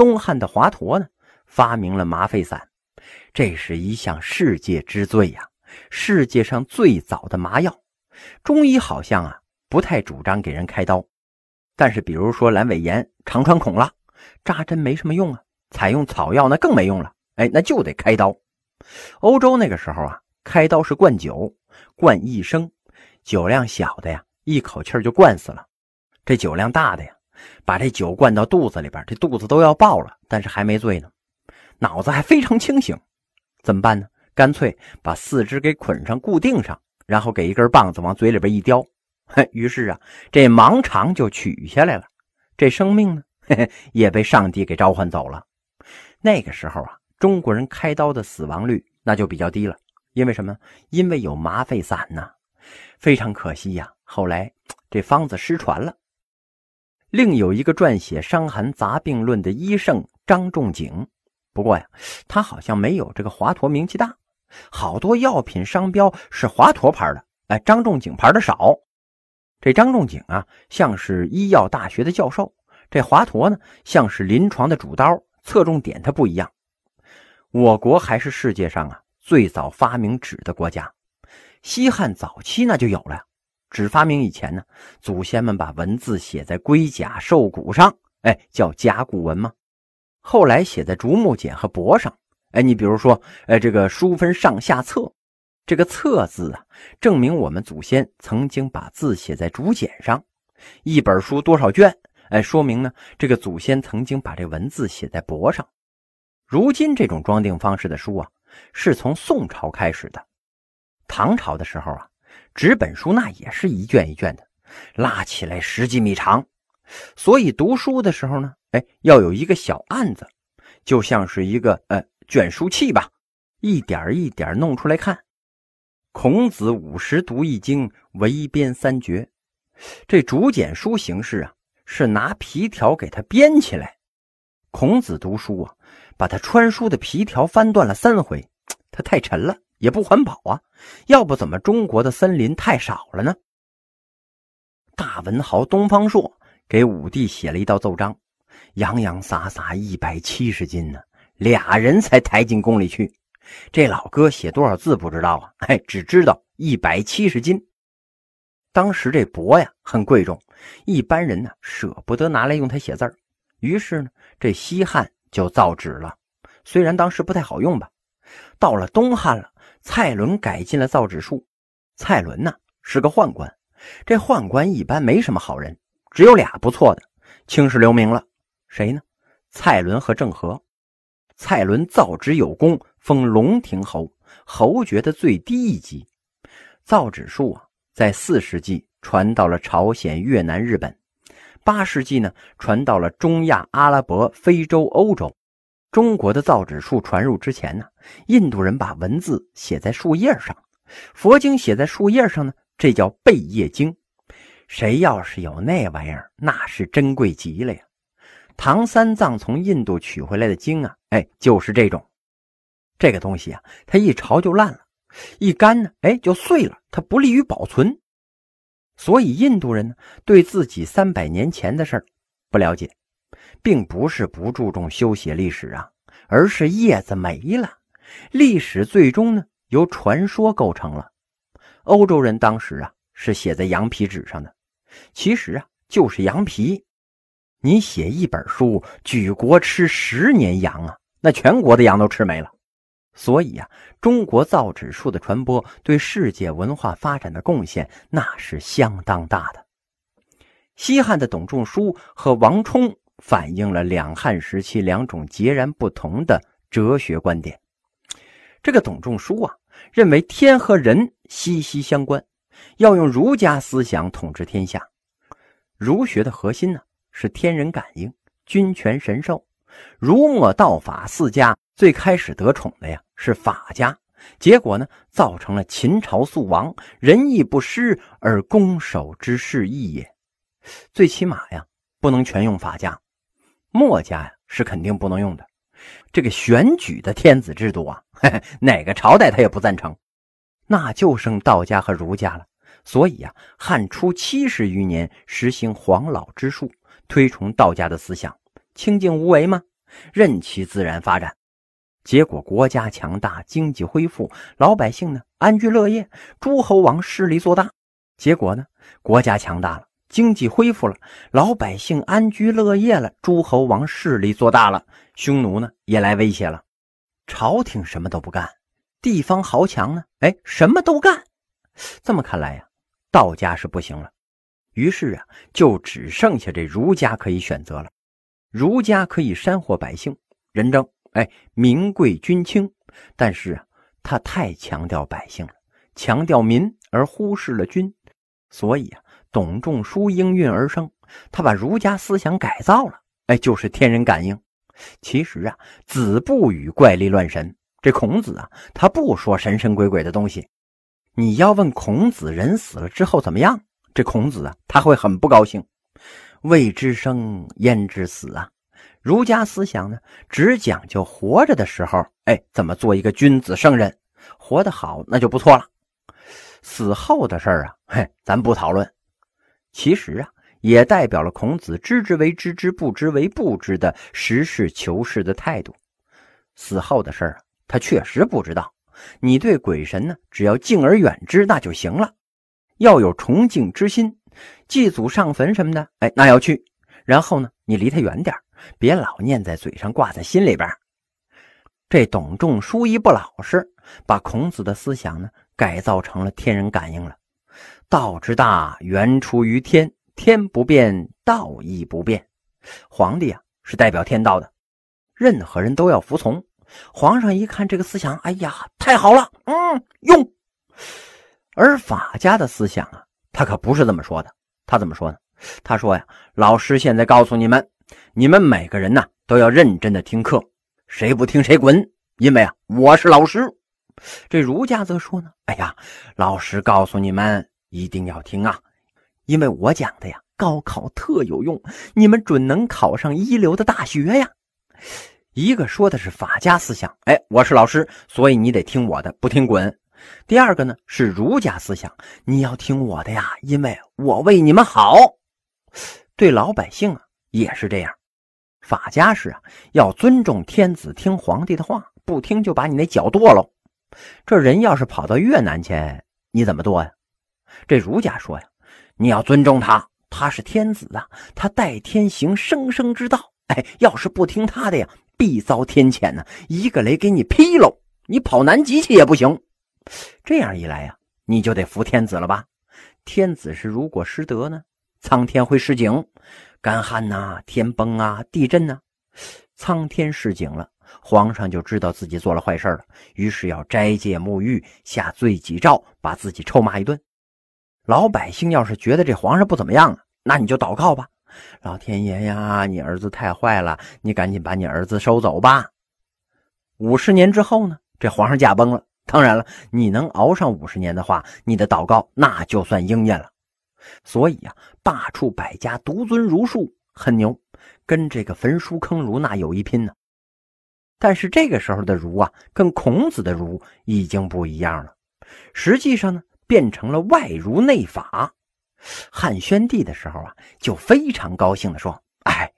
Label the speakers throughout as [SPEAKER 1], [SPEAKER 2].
[SPEAKER 1] 东汉的华佗呢，发明了麻沸散，这是一项世界之最呀！世界上最早的麻药。中医好像啊不太主张给人开刀，但是比如说阑尾炎、肠穿孔了，扎针没什么用啊，采用草药那更没用了。哎，那就得开刀。欧洲那个时候啊，开刀是灌酒，灌一升，酒量小的呀，一口气就灌死了；这酒量大的呀，把这酒灌到肚子里边，这肚子都要爆了，但是还没醉呢，脑子还非常清醒。怎么办呢？干脆把四肢给捆上，固定上。然后给一根棒子往嘴里边一叼，于是啊，这盲肠就取下来了，这生命呢，也被上帝给召唤走了。那个时候啊，中国人开刀的死亡率那就比较低了，因为什么？因为有麻沸散呐。非常可惜呀，后来这方子失传了。另有一个撰写《伤寒杂病论》的医圣张仲景，不过呀，他好像没有这个华佗名气大。好多药品商标是华佗牌的，哎，张仲景牌的少。这张仲景啊，像是医药大学的教授；这华佗呢，像是临床的主刀，侧重点它不一样。我国还是世界上啊最早发明纸的国家，西汉早期那就有了。纸发明以前呢，祖先们把文字写在龟甲兽骨上，哎，叫甲骨文吗？后来写在竹木简和帛上。哎，你比如说，哎，这个书分上下册，这个册字啊，证明我们祖先曾经把字写在竹简上。一本书多少卷？哎，说明呢，这个祖先曾经把这文字写在帛上。如今这种装订方式的书啊，是从宋朝开始的。唐朝的时候啊，纸本书那也是一卷一卷的，拉起来十几米长，所以读书的时候呢，哎，要有一个小案子，就像是一个呃。卷书器吧，一点一点弄出来看。孔子五十读一经，围编三绝。这竹简书形式啊，是拿皮条给它编起来。孔子读书啊，把他穿书的皮条翻断了三回，他太沉了，也不环保啊。要不怎么中国的森林太少了呢？大文豪东方朔给武帝写了一道奏章，洋洋洒洒一百七十斤呢。俩人才抬进宫里去，这老哥写多少字不知道啊？哎，只知道一百七十斤。当时这帛呀很贵重，一般人呢舍不得拿来用它写字儿。于是呢，这西汉就造纸了。虽然当时不太好用吧。到了东汉了，蔡伦改进了造纸术。蔡伦呢是个宦官，这宦官一般没什么好人，只有俩不错的，青史留名了。谁呢？蔡伦和郑和。蔡伦造纸有功，封龙亭侯，侯爵的最低一级。造纸术啊，在四世纪传到了朝鲜、越南、日本；八世纪呢，传到了中亚、阿拉伯、非洲、欧洲。中国的造纸术传入之前呢，印度人把文字写在树叶上，佛经写在树叶上呢，这叫贝叶经。谁要是有那玩意儿，那是珍贵极了呀。唐三藏从印度取回来的经啊，哎，就是这种，这个东西啊，它一潮就烂了，一干呢，哎，就碎了，它不利于保存。所以印度人呢，对自己三百年前的事儿不了解，并不是不注重修写历史啊，而是叶子没了，历史最终呢由传说构成了。欧洲人当时啊是写在羊皮纸上的，其实啊就是羊皮。你写一本书，举国吃十年羊啊，那全国的羊都吃没了。所以啊，中国造纸术的传播对世界文化发展的贡献那是相当大的。西汉的董仲舒和王充反映了两汉时期两种截然不同的哲学观点。这个董仲舒啊，认为天和人息息相关，要用儒家思想统治天下。儒学的核心呢？是天人感应、君权神授、儒墨道法四家，最开始得宠的呀是法家，结果呢造成了秦朝速亡，仁义不施而攻守之势异也。最起码呀不能全用法家，墨家呀是肯定不能用的。这个选举的天子制度啊，嘿嘿哪个朝代他也不赞成，那就剩道家和儒家了。所以呀，汉初七十余年实行黄老之术。推崇道家的思想，清净无为吗？任其自然发展。结果国家强大，经济恢复，老百姓呢安居乐业，诸侯王势力做大。结果呢，国家强大了，经济恢复了，老百姓安居乐业了，诸侯王势力做大了，匈奴呢也来威胁了。朝廷什么都不干，地方豪强呢，哎，什么都干。这么看来呀，道家是不行了。于是啊，就只剩下这儒家可以选择了。儒家可以山祸百姓，仁政。哎，民贵君轻，但是啊，他太强调百姓了，强调民而忽视了君，所以啊，董仲舒应运而生，他把儒家思想改造了，哎，就是天人感应。其实啊，子不语怪力乱神，这孔子啊，他不说神神鬼鬼的东西。你要问孔子人死了之后怎么样，这孔子啊，他会很不高兴。未知生，焉知死啊？儒家思想呢，只讲究活着的时候，哎，怎么做一个君子圣人，活得好那就不错了。死后的事儿啊，嘿，咱不讨论。其实啊，也代表了孔子知之为知之，不知为不知的实事求是的态度。死后的事儿啊，他确实不知道。你对鬼神呢，只要敬而远之，那就行了。要有崇敬之心，祭祖上坟什么的，哎，那要去。然后呢，你离他远点别老念在嘴上，挂在心里边。这董仲舒一不老实，把孔子的思想呢改造成了天人感应了。道之大，源出于天，天不变，道亦不变。皇帝啊是代表天道的，任何人都要服从。皇上一看这个思想，哎呀，太好了，嗯，用。而法家的思想啊，他可不是这么说的。他怎么说呢？他说呀，老师现在告诉你们。你们每个人呢都要认真的听课，谁不听谁滚！因为啊，我是老师。这儒家则说呢，哎呀，老师告诉你们一定要听啊，因为我讲的呀，高考特有用，你们准能考上一流的大学呀。一个说的是法家思想，哎，我是老师，所以你得听我的，不听滚。第二个呢是儒家思想，你要听我的呀，因为我为你们好，对老百姓啊。也是这样，法家是啊，要尊重天子，听皇帝的话，不听就把你那脚剁了。这人要是跑到越南去，你怎么剁呀？这儒家说呀，你要尊重他，他是天子啊，他代天行生生之道。哎，要是不听他的呀，必遭天谴呢，一个雷给你劈喽，你跑南极去也不行。这样一来呀，你就得服天子了吧？天子是如果失德呢，苍天会示警。干旱呐，天崩啊，地震呐，苍天示警了，皇上就知道自己做了坏事了，于是要斋戒沐浴，下罪己诏，把自己臭骂一顿。老百姓要是觉得这皇上不怎么样，那你就祷告吧，老天爷呀，你儿子太坏了，你赶紧把你儿子收走吧。五十年之后呢，这皇上驾崩了，当然了，你能熬上五十年的话，你的祷告那就算应验了。所以呀，罢黜百家，独尊儒术，很牛，跟这个焚书坑儒那有一拼呢。但是这个时候的儒啊，跟孔子的儒已经不一样了，实际上呢，变成了外儒内法。汉宣帝的时候啊，就非常高兴的说：“哎，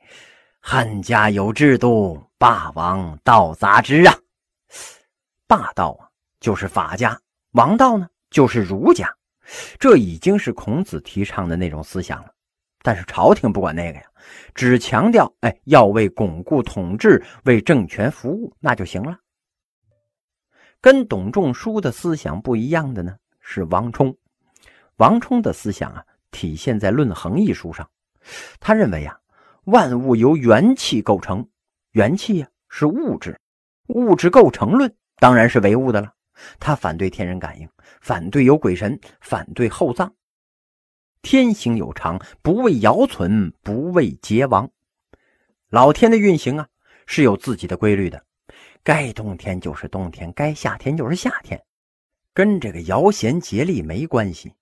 [SPEAKER 1] 汉家有制度，霸王道杂之啊。霸道啊，就是法家；王道呢，就是儒家。”这已经是孔子提倡的那种思想了，但是朝廷不管那个呀，只强调哎要为巩固统治、为政权服务，那就行了。跟董仲舒的思想不一样的呢，是王充。王充的思想啊，体现在《论衡》一书上。他认为啊，万物由元气构成，元气呀是物质，物质构成论当然是唯物的了。他反对天人感应，反对有鬼神，反对厚葬。天行有常，不为尧存，不为桀亡。老天的运行啊，是有自己的规律的。该冬天就是冬天，该夏天就是夏天，跟这个尧贤桀厉没关系。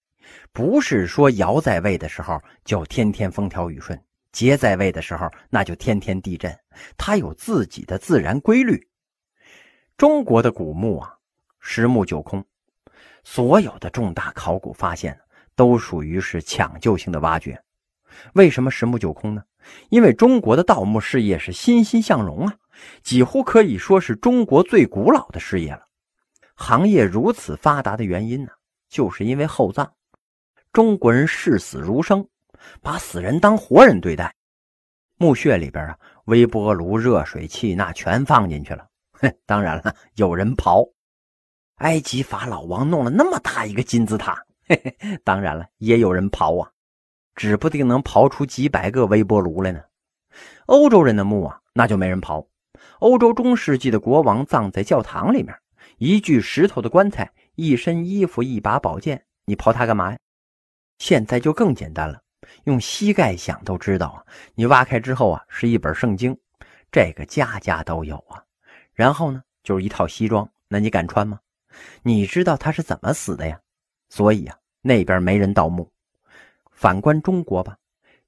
[SPEAKER 1] 不是说尧在位的时候就天天风调雨顺，桀在位的时候那就天天地震。它有自己的自然规律。中国的古墓啊。十墓九空，所有的重大考古发现都属于是抢救性的挖掘。为什么十墓九空呢？因为中国的盗墓事业是欣欣向荣啊，几乎可以说是中国最古老的事业了。行业如此发达的原因呢，就是因为厚葬。中国人视死如生，把死人当活人对待。墓穴里边啊，微波炉、热水器那全放进去了。哼，当然了，有人刨。埃及法老王弄了那么大一个金字塔，嘿嘿，当然了，也有人刨啊，指不定能刨出几百个微波炉来呢。欧洲人的墓啊，那就没人刨。欧洲中世纪的国王葬在教堂里面，一具石头的棺材，一身衣服，一把宝剑，你刨它干嘛呀？现在就更简单了，用膝盖想都知道啊。你挖开之后啊，是一本圣经，这个家家都有啊。然后呢，就是一套西装，那你敢穿吗？你知道他是怎么死的呀？所以啊，那边没人盗墓。反观中国吧，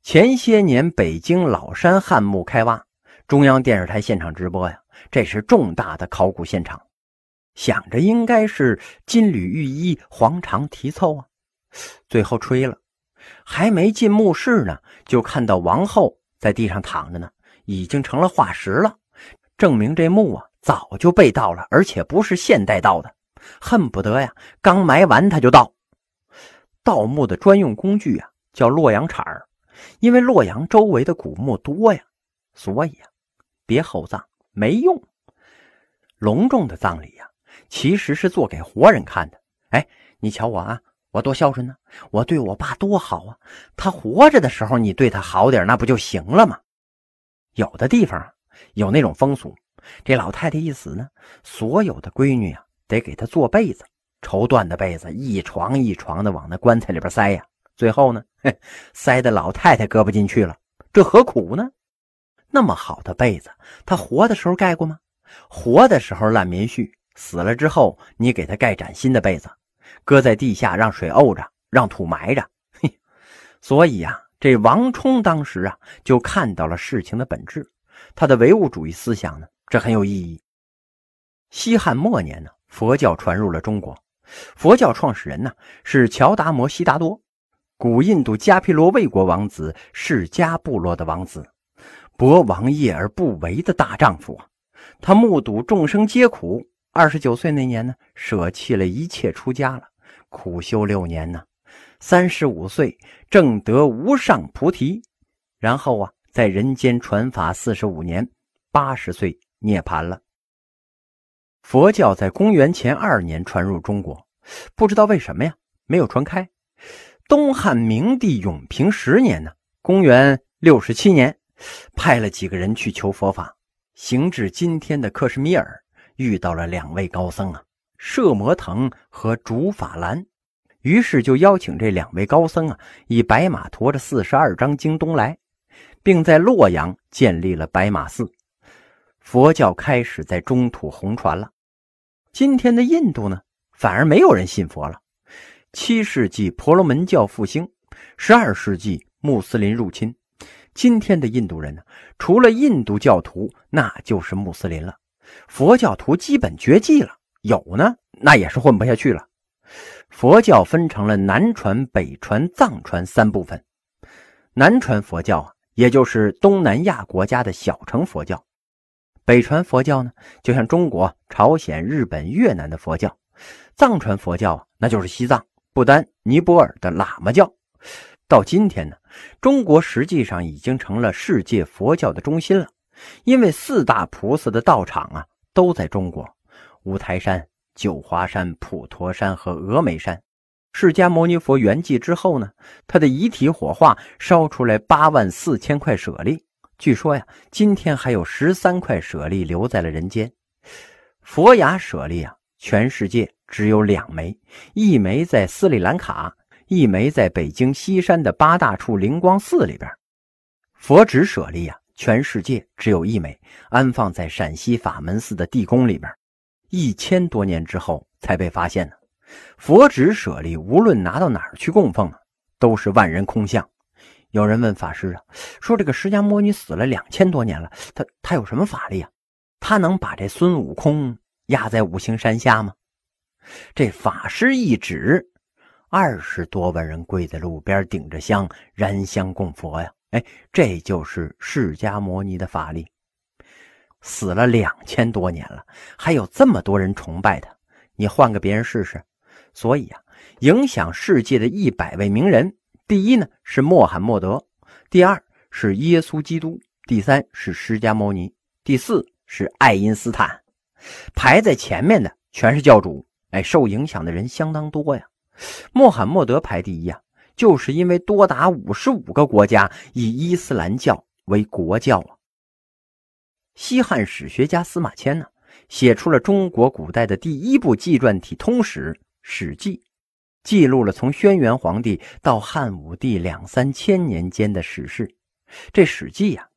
[SPEAKER 1] 前些年北京老山汉墓开挖，中央电视台现场直播呀，这是重大的考古现场，想着应该是金缕玉衣、黄肠题凑啊。最后吹了，还没进墓室呢，就看到王后在地上躺着呢，已经成了化石了，证明这墓啊早就被盗了，而且不是现代盗的，恨不得呀刚埋完他就盗。盗墓的专用工具啊叫洛阳铲儿，因为洛阳周围的古墓多呀，所以啊别厚葬没用。隆重的葬礼呀，其实是做给活人看的。哎，你瞧我啊。我多孝顺呢！我对我爸多好啊！他活着的时候，你对他好点，那不就行了吗？有的地方有那种风俗，这老太太一死呢，所有的闺女啊得给她做被子，绸缎的被子一床一床的往那棺材里边塞呀。最后呢，塞的老太太搁不进去了，这何苦呢？那么好的被子，她活的时候盖过吗？活的时候烂棉絮，死了之后你给他盖崭新的被子。搁在地下，让水沤着，让土埋着。嘿，所以呀，这王充当时啊，就看到了事情的本质。他的唯物主义思想呢，这很有意义。西汉末年呢，佛教传入了中国。佛教创始人呢是乔达摩悉达多，古印度迦毗罗卫国王子释迦部落的王子，博王业而不为的大丈夫啊。他目睹众生皆苦，二十九岁那年呢，舍弃了一切出家了。苦修六年呢，三十五岁正得无上菩提，然后啊，在人间传法四十五年，八十岁涅槃了。佛教在公元前二年传入中国，不知道为什么呀，没有传开。东汉明帝永平十年呢，公元六十七年，派了几个人去求佛法，行至今天的克什米尔，遇到了两位高僧啊。摄摩腾和竺法兰，于是就邀请这两位高僧啊，以白马驮着四十二章经东来，并在洛阳建立了白马寺，佛教开始在中土红传了。今天的印度呢，反而没有人信佛了。七世纪婆罗门教复兴，十二世纪穆斯林入侵，今天的印度人呢，除了印度教徒，那就是穆斯林了，佛教徒基本绝迹了。有呢，那也是混不下去了。佛教分成了南传、北传、藏传三部分。南传佛教啊，也就是东南亚国家的小乘佛教；北传佛教呢，就像中国、朝鲜、日本、越南的佛教；藏传佛教啊，那就是西藏、不丹、尼泊尔的喇嘛教。到今天呢，中国实际上已经成了世界佛教的中心了，因为四大菩萨的道场啊，都在中国。五台山、九华山、普陀山和峨眉山，释迦牟尼佛圆寂之后呢，他的遗体火化烧出来八万四千块舍利。据说呀，今天还有十三块舍利留在了人间。佛牙舍利啊，全世界只有两枚，一枚在斯里兰卡，一枚在北京西山的八大处灵光寺里边。佛指舍利啊，全世界只有一枚，安放在陕西法门寺的地宫里边。一千多年之后才被发现呢。佛指舍利无论拿到哪儿去供奉啊，都是万人空巷。有人问法师啊，说这个释迦摩尼死了两千多年了，他他有什么法力啊？他能把这孙悟空压在五行山下吗？这法师一指，二十多万人跪在路边顶着香燃香供佛呀，哎，这就是释迦摩尼的法力。死了两千多年了，还有这么多人崇拜他，你换个别人试试。所以啊，影响世界的一百位名人，第一呢是穆罕默德，第二是耶稣基督，第三是释迦牟尼，第四是爱因斯坦，排在前面的全是教主。哎，受影响的人相当多呀。穆罕默德排第一呀，就是因为多达五十五个国家以伊斯兰教为国教啊。西汉史学家司马迁呢，写出了中国古代的第一部纪传体通史《史记》，记录了从轩辕皇帝到汉武帝两三千年间的史事。这《史记》呀，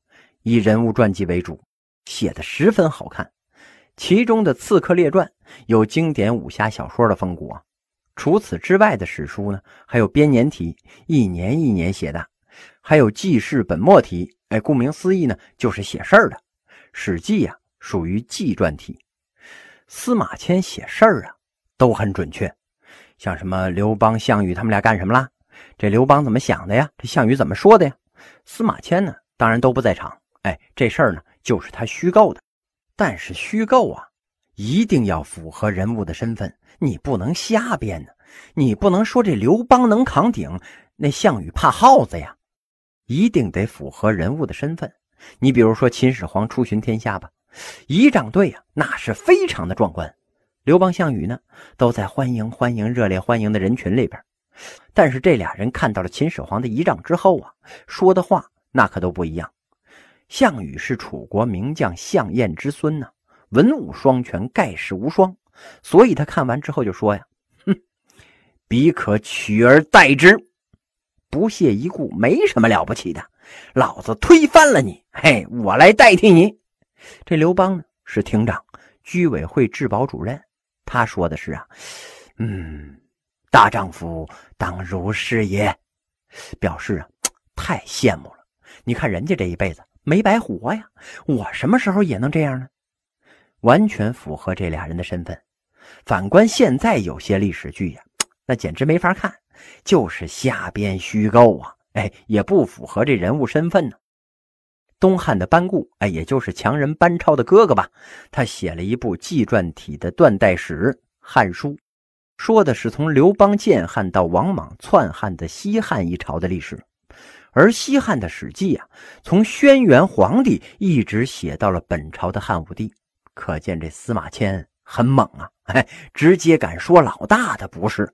[SPEAKER 1] 以人物传记为主，写的十分好看。其中的《刺客列传》有经典武侠小说的风骨啊。除此之外的史书呢，还有编年体，一年一年写的；还有记事本末体，哎，顾名思义呢，就是写事儿的。《史记》呀，属于纪传体。司马迁写事儿啊，都很准确。像什么刘邦、项羽他们俩干什么啦？这刘邦怎么想的呀？这项羽怎么说的呀？司马迁呢，当然都不在场。哎，这事儿呢，就是他虚构的。但是虚构啊，一定要符合人物的身份，你不能瞎编呢。你不能说这刘邦能扛鼎，那项羽怕耗子呀。一定得符合人物的身份。你比如说秦始皇出巡天下吧，仪仗队啊，那是非常的壮观。刘邦、项羽呢，都在欢迎、欢迎、热烈欢迎的人群里边。但是这俩人看到了秦始皇的仪仗之后啊，说的话那可都不一样。项羽是楚国名将项燕之孙呢，文武双全，盖世无双。所以他看完之后就说呀：“哼，彼可取而代之，不屑一顾，没什么了不起的。”老子推翻了你，嘿，我来代替你。这刘邦呢是厅长，居委会治保主任。他说的是啊，嗯，大丈夫当如是也，表示啊，太羡慕了。你看人家这一辈子没白活呀，我什么时候也能这样呢？完全符合这俩人的身份。反观现在有些历史剧呀，那简直没法看，就是瞎编虚构啊。哎，也不符合这人物身份呢。东汉的班固，哎，也就是强人班超的哥哥吧，他写了一部纪传体的断代史《汉书》，说的是从刘邦建汉到王莽篡汉的西汉一朝的历史。而西汉的《史记》啊，从轩辕皇帝一直写到了本朝的汉武帝，可见这司马迁很猛啊！哎，直接敢说老大的不是。